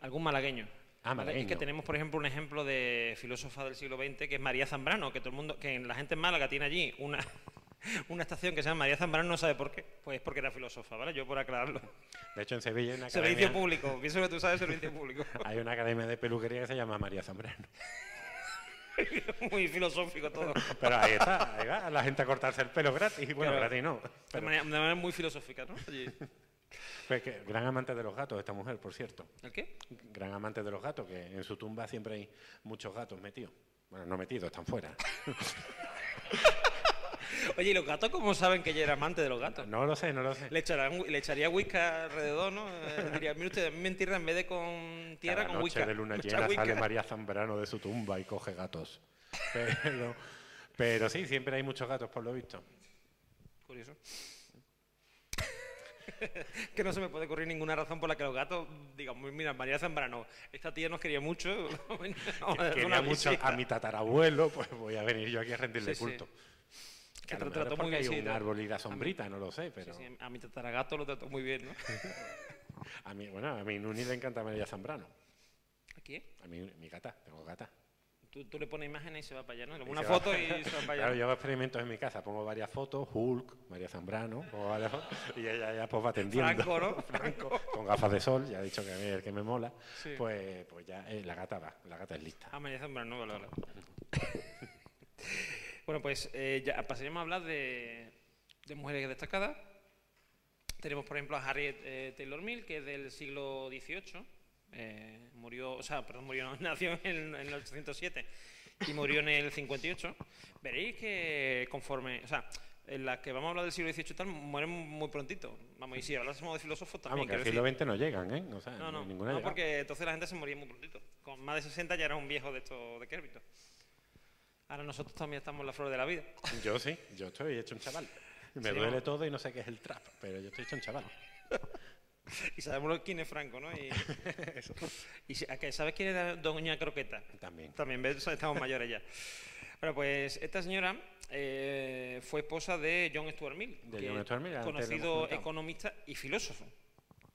algún, malagueño. Ah, malagueño. Es que tenemos, por ejemplo, un ejemplo de filósofa del siglo XX que es María Zambrano, que todo el mundo, que la gente en Málaga tiene allí una, una estación que se llama María Zambrano, no sabe por qué. Pues porque era filósofa, ¿vale? Yo por aclararlo. De hecho, en Sevilla hay una academia... Servicio público, pienso que tú sabes servicio público. hay una academia de peluquería que se llama María Zambrano. Muy filosófico todo. Pero ahí está, ahí va la gente a cortarse el pelo gratis. Bueno, gratis no. De, manera, muy filosófica, ¿no? Pues que, gran amante de los gatos esta mujer, por cierto. ¿El qué? Gran amante de los gatos, que en su tumba siempre hay muchos gatos metidos. Bueno, no metidos, están fuera. Oye, ¿y los gatos cómo saben que ella era amante de los gatos? No lo sé, no lo sé. Le, le echaría whisky alrededor, ¿no? Eh, diría, mire usted, me entierra en vez de con tierra, con whisky. de luna llena sale María Zambrano de su tumba y coge gatos. Pero, pero sí, siempre hay muchos gatos, por lo visto. Curioso. que no se me puede ocurrir ninguna razón por la que los gatos digan, mira, María Zambrano, esta tía nos quería mucho. quería mucho a mi tatarabuelo, pues voy a venir yo aquí a rendirle culto. Que te trató muy bien. Hay un árbol y la sombrita, no lo sé, pero... Sí, a mi tataragato lo trató muy bien, ¿no? a mí, bueno, a mi Nuni le encanta María Zambrano. ¿A quién? A mí, mi gata, tengo gata. Tú, tú, le pones imágenes y se va para allá, ¿no? Una foto y se va para allá. Claro, yo hago experimentos en mi casa, pongo varias fotos, Hulk, María Zambrano, varias y ella ya pues va atendiendo. Franco, ¿no? Franco, con gafas de sol, ya ha dicho que a mí es el que me mola, pues, pues ya eh, la gata va, la gata es lista. Ah, María Zambrano, vale, vale. Bueno, pues eh, ya pasaríamos a hablar de, mujeres destacadas. Tenemos, por ejemplo, a Harriet eh, Taylor Mill, que es del siglo XVIII. Eh, murió, o sea, perdón, murió, nació en, el 807 y murió en el 58. Veréis que conforme, o sea, en las que vamos a hablar del siglo XVIII tal, mueren muy prontito. Vamos, y si hablásemos de filósofos también. Vamos, que al siglo XX no llegan, ¿eh? no, no, no porque entonces la gente se moría muy prontito. Con más de 60 ya era un viejo de esto de Kérbito. Ahora nosotros también estamos en la flor de la vida. Yo sí, yo estoy hecho un chaval. Me duele todo y no sé qué es el trap, pero yo estoy hecho un chaval. y sabemos quién es Franco, ¿no? Y, y ¿sabes quién es Doña Croqueta? También. También, ¿ves? Estamos mayores ya. Bueno, pues esta señora eh, fue esposa de John Stuart Mill, de John Stuart Mill conocido economista y filósofo.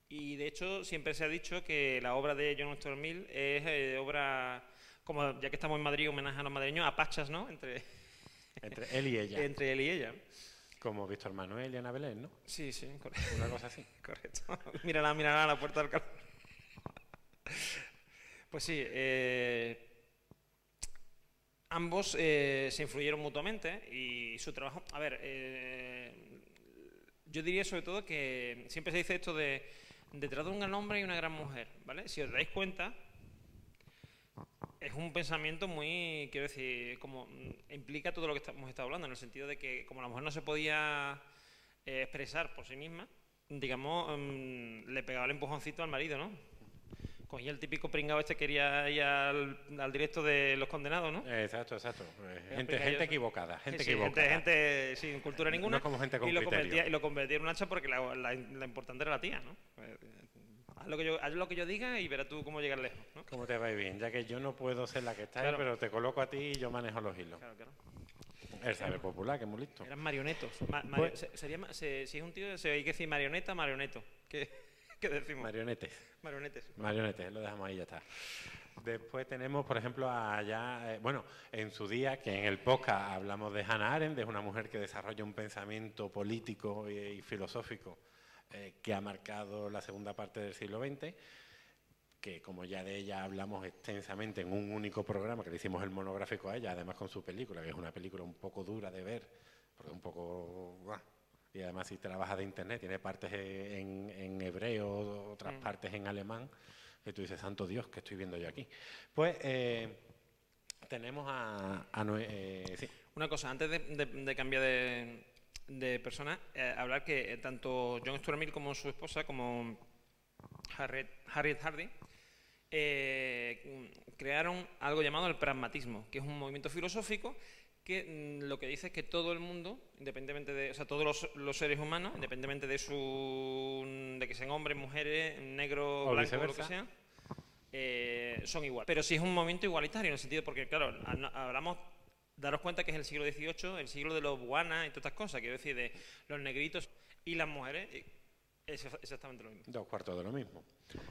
Y de hecho siempre se ha dicho que la obra de John Stuart Mill es eh, obra como ya que estamos en Madrid, homenaje a los madrileños, a Pachas, ¿no? Entre, entre él y ella. Entre él y ella. Como Víctor Manuel y Ana Belén, ¿no? Sí, sí, correcto. Una cosa así. correcto. mírala, mírala a la puerta del calor. pues sí, eh, ambos eh, se influyeron mutuamente y su trabajo... A ver, eh, yo diría sobre todo que siempre se dice esto de detrás de un gran hombre y una gran mujer, ¿vale? Si os dais cuenta, es un pensamiento muy, quiero decir, como mm, implica todo lo que hemos estado hablando, en el sentido de que como la mujer no se podía eh, expresar por sí misma, digamos, mm, le pegaba el empujoncito al marido, ¿no? Cogía el típico pringado este que quería ir al, al directo de los condenados, ¿no? Exacto, exacto. Eh, Gente, gente equivocada, gente Sí, equivocada. gente, gente sin cultura ninguna. No como gente con y lo y lo convertía en un hacha porque la, la- la importante era la tía, ¿no? Haz lo, que yo, haz lo que yo diga y verás tú cómo llegar lejos, ¿no? ¿Cómo te va a ir bien? Ya que yo no puedo ser la que está, Claro. pero te coloco a ti y yo manejo los hilos. Claro, claro. El saber popular, que es muy listo. Eran marionetos. Ma- mario- Pues- se- sería, se- si es un tío, se, hay que decir marioneta, marioneto. ¿Qué, qué decimos? Marionetes. Marionetes. Marionetes, lo dejamos ahí, ya está. Después tenemos, por ejemplo, allá, eh, bueno, en su día, que en el podcast hablamos de Hannah Arendt, es una mujer que desarrolla un pensamiento político y, y filosófico eh, que ha marcado la segunda parte del siglo XX, que como ya de ella hablamos extensamente en un único programa, que le hicimos el monográfico a ella, además con su película, que es una película un poco dura de ver, porque un poco... y además si trabaja de internet, tiene partes en, en hebreo, otras Mm. partes en alemán, que tú dices, santo Dios, que estoy viendo yo aquí? Pues eh, tenemos a... a eh, sí, Una cosa, antes de, de- de cambiar de, de persona, eh, hablar que eh, tanto John Stuart Mill como su esposa, como Harriet, Harriet Hardy, eh, crearon algo llamado el pragmatismo, que es un movimiento filosófico que mm, lo que dice es que todo el mundo, independientemente de, o sea, todos los, los seres humanos, independientemente de su, de que sean hombres, mujeres, negros, O blancos, lo que sea, eh, son iguales. Pero sí es un movimiento igualitario en el sentido, porque claro, hablamos, daros cuenta que es el siglo XVIII, el siglo de los buanas y todas estas cosas, quiero decir, de los negritos y las mujeres, y es exactamente lo mismo. Dos cuartos de lo mismo.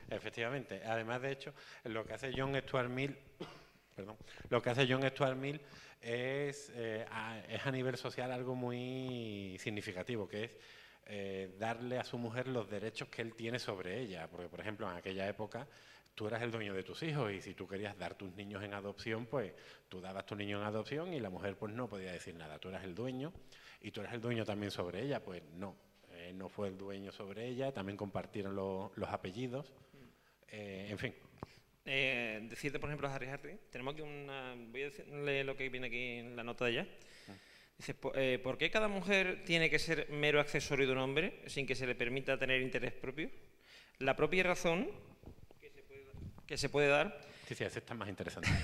Efectivamente. Además, de hecho, lo que hace John Stuart Mill, perdón, lo que hace John Stuart Mill es, eh, a, es a nivel social algo muy significativo, que es eh, darle a su mujer los derechos que él tiene sobre ella. Porque, por ejemplo, en aquella época tú eras el dueño de tus hijos y si tú querías dar tus niños en adopción, pues tú dabas tu niño en adopción y la mujer pues no podía decir nada. Tú eras el dueño y tú eras el dueño también sobre ella, pues no. Eh, no fue el dueño sobre ella, también compartieron lo- los apellidos. Eh, en fin, Eh, decirte, por ejemplo, a Harry Hardy, tenemos aquí una. Voy a decirle lo que viene aquí en la nota de ella. Dice: po- eh, ¿Por qué cada mujer tiene que ser mero accesorio de un hombre sin que se le permita tener interés propio? La propia razón que se puede dar sí, sí, ese está más interesante.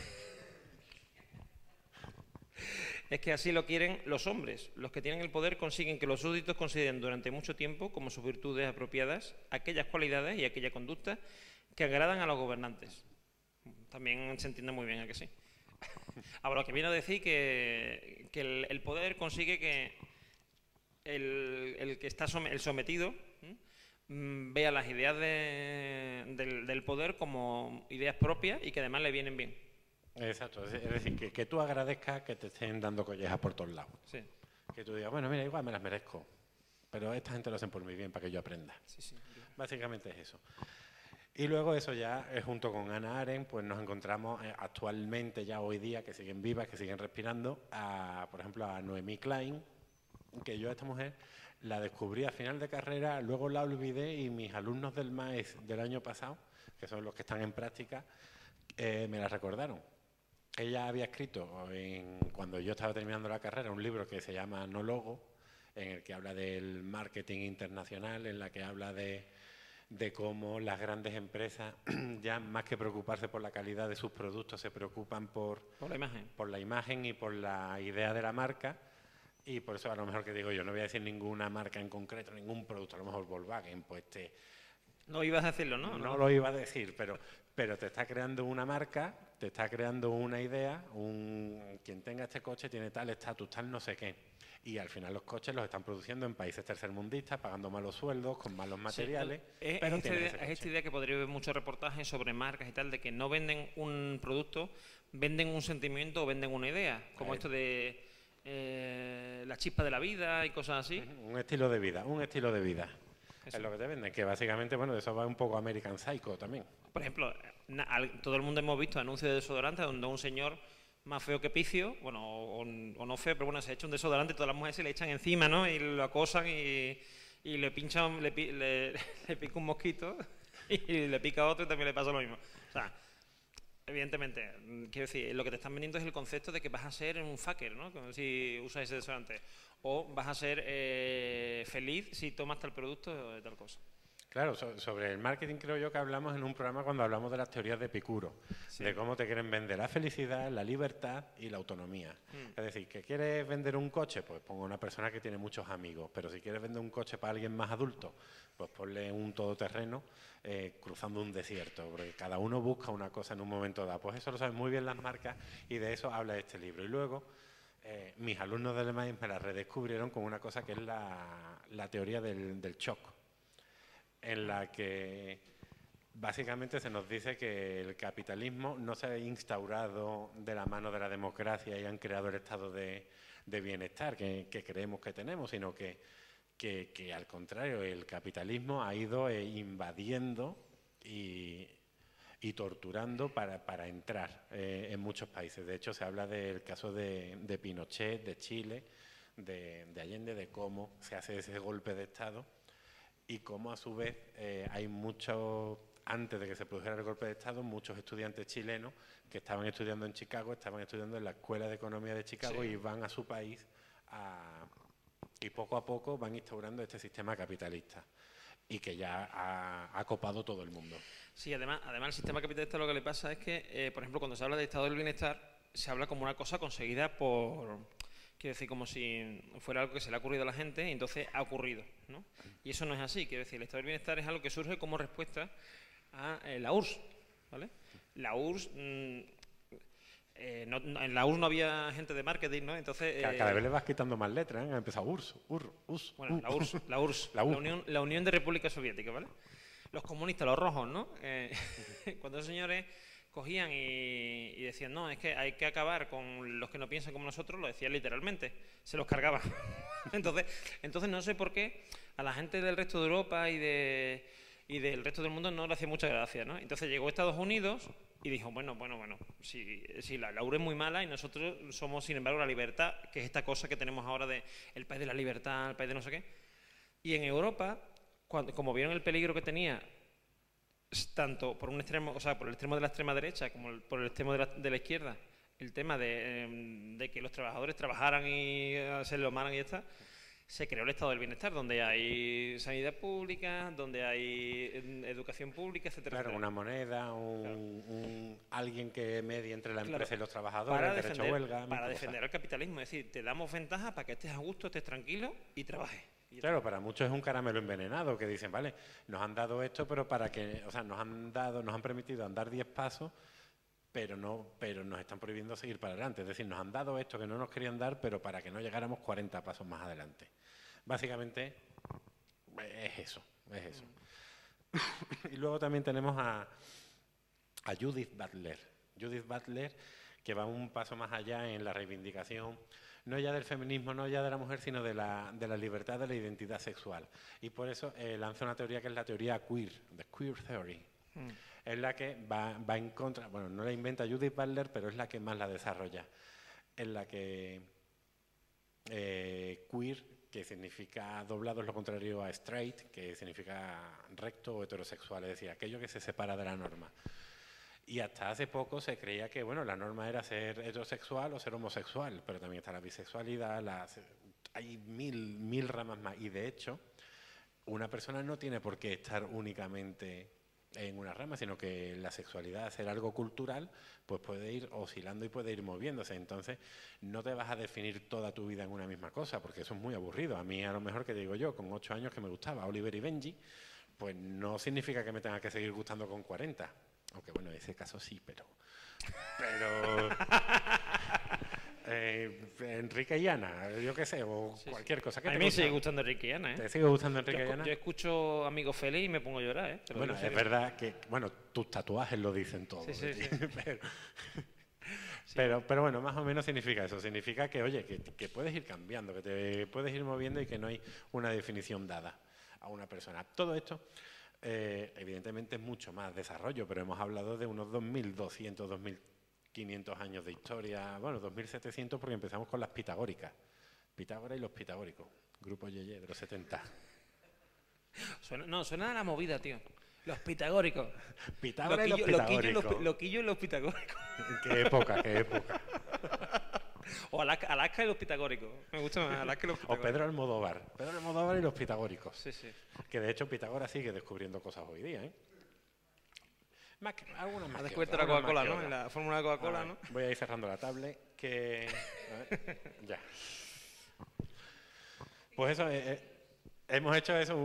es que así lo quieren los hombres. Los que tienen el poder consiguen que los súbditos consideren durante mucho tiempo como sus virtudes apropiadas aquellas cualidades y aquella conducta que agradan a los gobernantes. También se entiende muy bien a que sí. Ahora, lo que viene a decir que, que el, el poder consigue que el, el que está el sometido vea las ideas de- del, del poder como ideas propias y que además le vienen bien. Exacto, es es decir, que, que tú agradezcas que te estén dando collejas por todos lados. Sí, Que tú digas, bueno, mira, igual me las merezco, pero esta gente lo hacen por mi bien, para que yo aprenda. sí, sí. Básicamente es eso. Y luego eso ya, eh, junto con Ana Aren, pues nos encontramos eh, actualmente, ya hoy día, que siguen vivas, que siguen respirando, a, por ejemplo, a Noemí Klein, que yo a esta mujer la descubrí a final de carrera, luego la olvidé y mis alumnos del MAES del año pasado, que son los que están en práctica, eh, me la recordaron. Ella había escrito, en- cuando yo estaba terminando la carrera, un libro que se llama No Logo, en el que habla del marketing internacional, en la que habla de, de cómo las grandes empresas, ya más que preocuparse por la calidad de sus productos, se preocupan por, Por la imagen. por la imagen y por la idea de la marca. Y por eso a lo mejor que digo yo, no voy a decir ninguna marca en concreto, ningún producto, a lo mejor Volkswagen, pues te, No ibas a decirlo, ¿no? no, lo iba a decir, pero, pero te está creando una marca, te está creando una idea, un, quien tenga este coche tiene tal estatus, tal no sé qué. Y al final los coches los están produciendo en países tercermundistas, pagando malos sueldos, con malos materiales. Sí, es, pero es esta tienen idea, es esta idea que podría haber muchos reportajes sobre marcas y tal, de que no venden un producto, venden un sentimiento o venden una idea. Como Ahí. esto de eh, la chispa de la vida y cosas así. Un estilo de vida, un estilo de vida. Eso. Es lo que te venden, que básicamente, bueno, de eso va un poco American Psycho también. Por ejemplo, todo el mundo hemos visto anuncios de desodorantes donde un señor más feo que picio, bueno, o, o- no feo, pero bueno, se echa un desodorante y todas las mujeres se le echan encima, ¿no? Y lo acosan y, y le pinchan, le, le- le pica un mosquito y le pica otro y también le pasa lo mismo. O sea, evidentemente, mm, quiero decir, lo que te están vendiendo es el concepto de que vas a ser un fucker, ¿no? Si usas ese desodorante. O vas a ser eh, feliz si tomas tal producto o tal cosa. Claro, sobre el marketing creo yo que hablamos en un programa cuando hablamos de las teorías de Epicuro, de cómo te quieren vender la felicidad, la libertad y la autonomía. Mm. Es decir, que quieres vender un coche, pues pongo una persona que tiene muchos amigos, pero si quieres vender un coche para alguien más adulto, pues ponle un todoterreno eh, cruzando un desierto, porque cada uno busca una cosa en un momento dado. Pues eso lo saben muy bien las marcas y de eso habla este libro. Y luego, eh, mis alumnos del MAIS me la redescubrieron con una cosa que es la, teoría del, del shock en la que básicamente se nos dice que el capitalismo no se ha instaurado de la mano de la democracia y han creado el estado de, bienestar que, creemos que tenemos, sino que, que, al contrario, el capitalismo ha ido eh, invadiendo y, torturando para, entrar eh, en muchos países. De hecho, se habla del caso de, Pinochet, de Chile, de, de Allende, de cómo se hace ese golpe de Estado y cómo a su vez eh, hay muchos, antes de que se produjera el golpe de Estado, muchos estudiantes chilenos que estaban estudiando en Chicago, estaban estudiando en la Escuela de Economía de Chicago y van a su país y poco a poco van instaurando este sistema capitalista y que ya ha, copado todo el mundo. Sí, además, además el sistema capitalista lo que le pasa es que, eh, por ejemplo, cuando se habla de estado del bienestar, se habla como una cosa conseguida por, quiero decir, como si fuera algo que se le ha ocurrido a la gente y entonces ha ocurrido, ¿no? Y eso no es así, quiero decir, el estado del bienestar es algo que surge como respuesta a eh, la URSS, ¿vale? La URSS... Mm, eh, en la URSS no había gente de marketing, ¿no? Entonces... cada, vez le vas quitando más letras, ¿eh? Ha empezado URSS, URSS, URSS. Bueno, la URSS, la URSS, la, Unión, la Unión de República Soviética, ¿vale? Los comunistas, los rojos, ¿no? Eh, cuando esos señores cogían y, decían, no, es que hay que acabar con los que no piensan como nosotros, lo decían literalmente, se los cargaban. entonces, entonces no sé por qué a la gente del resto de Europa y, de, y del resto del mundo no le hacía mucha gracia, ¿no? Entonces llegó Estados Unidos y dijo, bueno, bueno, bueno, si, si la Laura es muy mala y nosotros somos, sin embargo, la libertad, que es esta cosa que tenemos ahora de el país de la libertad, el país de no sé qué. Y en Europa, cuando, como vieron el peligro que tenía tanto por un extremo, o sea, por el extremo de la extrema derecha como por el extremo de la, de la izquierda, el tema em, de, que los trabajadores trabajaran y eh, se lo amaran y ya está, se creó el estado del bienestar, donde hay sanidad pública, donde hay em, educación pública, etcétera. Claro, una moneda, un, alguien que medie entre la empresa y los trabajadores, para derecho defender, huelga. Para defender el capitalismo, es decir, te damos ventaja para que estés a gusto, estés tranquilo y trabajes. Claro, para muchos es un caramelo envenenado que dicen, vale, nos han dado esto, pero para que, o sea, nos han dado, nos han permitido andar 10 pasos, pero no, pero nos están prohibiendo seguir para adelante. Es decir, nos han dado esto que no nos querían dar, pero para que no llegáramos 40 pasos más adelante. Básicamente es eso, es eso. y luego también tenemos a, a Judith Butler. Judith Butler, que va un paso más allá en la reivindicación no ya del feminismo, no ya de la mujer, sino de la, de la libertad de la identidad sexual. Y por eso eh, lanza una teoría que es la teoría queer, the queer theory. Mm. Es la que va, en contra, bueno, no la inventa Judith Butler, pero es la que más la desarrolla. En la que eh, queer, que significa doblado es lo contrario a straight, que significa recto o heterosexual, es decir, aquello que se separa de la norma. Y hasta hace poco se creía que bueno, la norma era ser heterosexual o ser homosexual, pero también está la bisexualidad, hay mil, mil ramas más. Y de hecho, una persona no tiene por qué estar únicamente en una rama, sino que la sexualidad, ser algo cultural, pues puede ir oscilando y puede ir moviéndose. Entonces, no te vas a definir toda tu vida en una misma cosa, porque eso es muy aburrido. A mí, a lo mejor que digo yo, con ocho años que me gustaba Oliver y Benji, pues no significa que me tenga que seguir gustando con 40. Aunque bueno, en ese caso sí, pero. Pero. eh, Enrique y Ana, yo qué sé, o cualquier cosa. a mí me sigue gustando Enrique y Ana, ¿eh? ¿Te sigue gustando Enrique y Ana? Yo escucho Amigo Feliz y me pongo a llorar, ¿eh? bueno, es verdad que, bueno, tus tatuajes lo dicen todo. Sí, sí, sí. pero, pero, bueno, más o menos significa eso. Significa que, oye, que, que puedes ir cambiando, que te puedes ir moviendo y que no hay una definición dada a una persona. Todo esto eh, evidentemente es mucho más desarrollo, pero hemos hablado de unos 2.200, 2.500 años de historia, bueno, 2.700 porque empezamos con las pitagóricas, Pitágoras y los pitagóricos, grupo Yeye de los 70. no, suena a la movida, tío. Los pitagóricos. Pitágoras y los pitagóricos. Loquillo, y los pitagóricos. ¿Qué época, qué época? O Alaska, Alaska y los pitagóricos. Me gusta más Alaska y los O pitagóricos. Pedro Almodóvar. Pedro Almodóvar y los pitagóricos. Sí, sí. Que de hecho Pitágoras sigue descubriendo cosas hoy día, ¿eh? Más Has que descubierto la Coca-Cola, ¿no? La fórmula de Coca-Cola, A ¿no? Voy a ir cerrando la tablet. Que. ya. Pues eso, eh, eh, hemos hecho eso, un,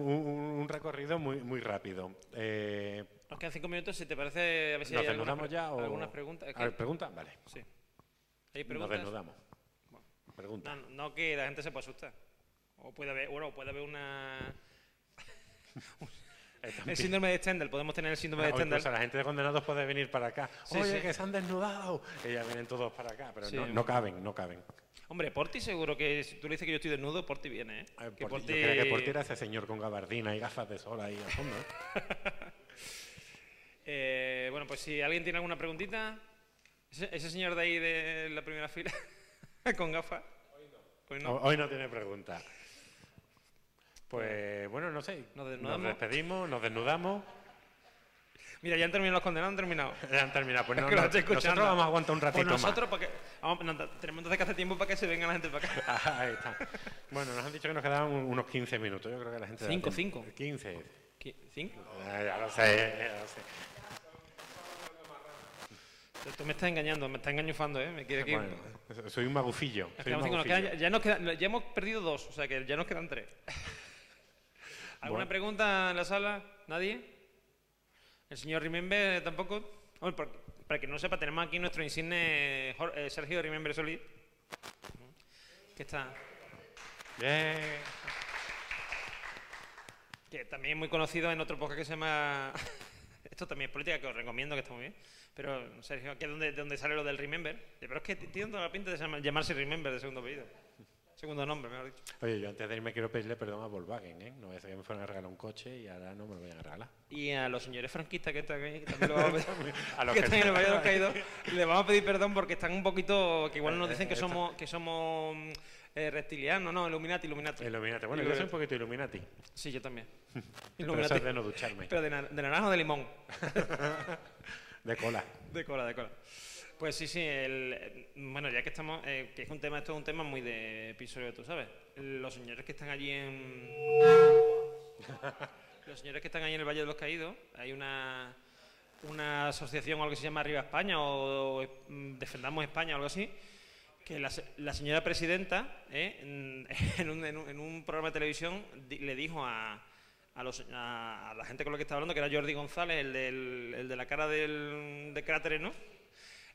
un- recorrido muy, muy rápido. Eh, Nos quedan cinco minutos, si te parece, a ver si ¿Nos hay algunas, ya o.? algunas preguntas. Es A ver, que- ¿pregunta? Vale. sí. ¿Hay Nos preguntas? desnudamos. Pregunta. No, no que la gente se pueda asustar. O puede haber, bueno, puede haber una... Están El síndrome de Stendhal, podemos tener el síndrome de O incluso Stendhal. la gente de condenados puede venir para acá. Sí, Oye, sí. que se han desnudado. Ellas vienen todos para acá, pero Sí. no, no caben, no caben. Hombre, Porti seguro que si tú le dices que yo estoy desnudo, Porti viene, ¿eh? Eh, Que Porti- Yo creía que Porti era ese señor con gabardina y gafas de sol ahí al fondo. ¿eh? Eh, bueno, pues si alguien tiene alguna preguntita, ese, ese señor de ahí de la primera fila, con gafas. Hoy no. Ho- Hoy no tiene pregunta. Pues bueno, no sé. Nos Nos desnudamos. despedimos, nos desnudamos. Mira, ya han terminado los condenados, han terminado. Ya han terminado. Pues Es no, no, nosotros vamos a aguantar un Pues ratito nosotros, para que, vamos, no, tenemos entonces que hacer tiempo para que se venga la gente para acá. más. Ahí está. Bueno, nos han dicho que nos quedaban un- unos 15 minutos. Yo creo que la gente. Cinco, cinco. 15. ¿Qué? ¿Cinco? Ah, ya lo sé, ya lo sé. Tú- me estás engañando, me estás engañufando, ¿eh? Me quiere que... Bueno, soy un magufillo. Nos soy un nos ya, nos quedan- ya hemos perdido dos, o sea que ya nos quedan tres. ¿Alguna Bueno. pregunta en la sala? ¿Nadie? ¿El señor Remember tampoco? Hombre, para que no sepa, tenemos aquí nuestro insigne eh, Sergio Remember Solís. Que está... Bien. que también es muy conocido en otro podcast que se llama... Esto también es política, que os recomiendo, que está muy bien. Pero, Sergio, aquí es donde, de donde sale lo del Remember. Pero es que tiene toda la pinta de llama- llamarse Remember de segundo apellido. Segundo nombre, mejor dicho. Oye, yo antes de irme quiero pedirle perdón a Volkswagen, ¿eh? No ser que me fueran a regalar un coche y ahora no me lo vayan a regalar. Y a los señores franquistas que están aquí, que también lo vamos a pedir, A los que que- están en el Valle de los Caídos, les vamos a pedir perdón porque están un poquito, que igual nos dicen que somos, que somos eh, reptilianos, no, Illuminati, Illuminati. Illuminati. Bueno, yo soy un poquito Illuminati. Sí, yo también. Pero eso es de no ducharme. Pero de, na- de naranja o de limón. De cola. De cola, de cola. Pues sí, sí, el, eh, bueno, ya que estamos, eh, que es un tema, esto es un tema muy de episodio, tú sabes. Los señores que están allí en... Los señores que están allí en el Valle de los Caídos, hay una, una asociación o algo que se llama Arriba España o, mm, Defendamos España o algo así, que la, la señora presidenta eh, en, un, en un- en un programa de televisión le dijo a, los- la gente con la que estaba hablando, que era Jordi González, el, del- el de la cara del, de cráteres, ¿no?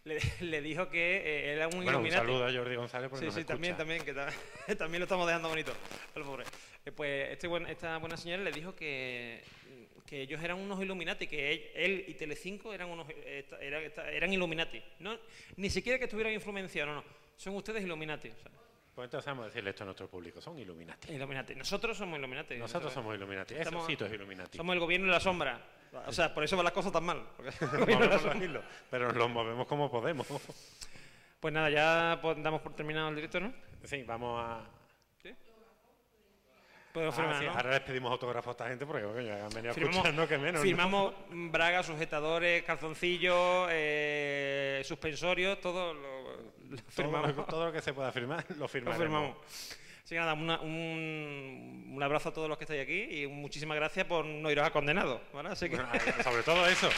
Le, le dijo que eh, era un Bueno, un Illuminati. saludo a Jordi González porque Sí, nos sí, escucha. también, también, que ta- también lo estamos dejando bonito, al pobre. Eh, Pues este buen- esta buena señora le dijo que, que ellos eran unos Illuminati, que él, él y Telecinco eran unos esta- era- esta- eran Illuminati. No, ni siquiera que estuvieran influenciados, no, no. Son ustedes Illuminati. Pues entonces vamos a decirle esto a nuestro público. Son Illuminati. Illuminati. Nosotros somos Illuminati. Nosotros somos Illuminati. estamos- Eso sí, tú es Illuminati. Somos el gobierno de la sombra. O sea, por eso van las cosas tan mal. decirlo, Pero nos movemos como podemos. Pues nada, ya damos por terminado el directo, ¿no? Sí, vamos a... Podemos Ah, firmar, sí, ¿no? Ahora les pedimos autógrafos a esta gente porque coño, han venido Firmamos, escucharnos que menos. ¿no? firmamos bragas, sujetadores, calzoncillos, eh, suspensorios, todo lo, lo Todo, firmamos. lo- todo lo que se pueda firmar, lo Lo firmamos. Así que nada, un, un, abrazo a todos los que estáis aquí y muchísimas gracias por no iros a condenado. Eh, sobre todo eso.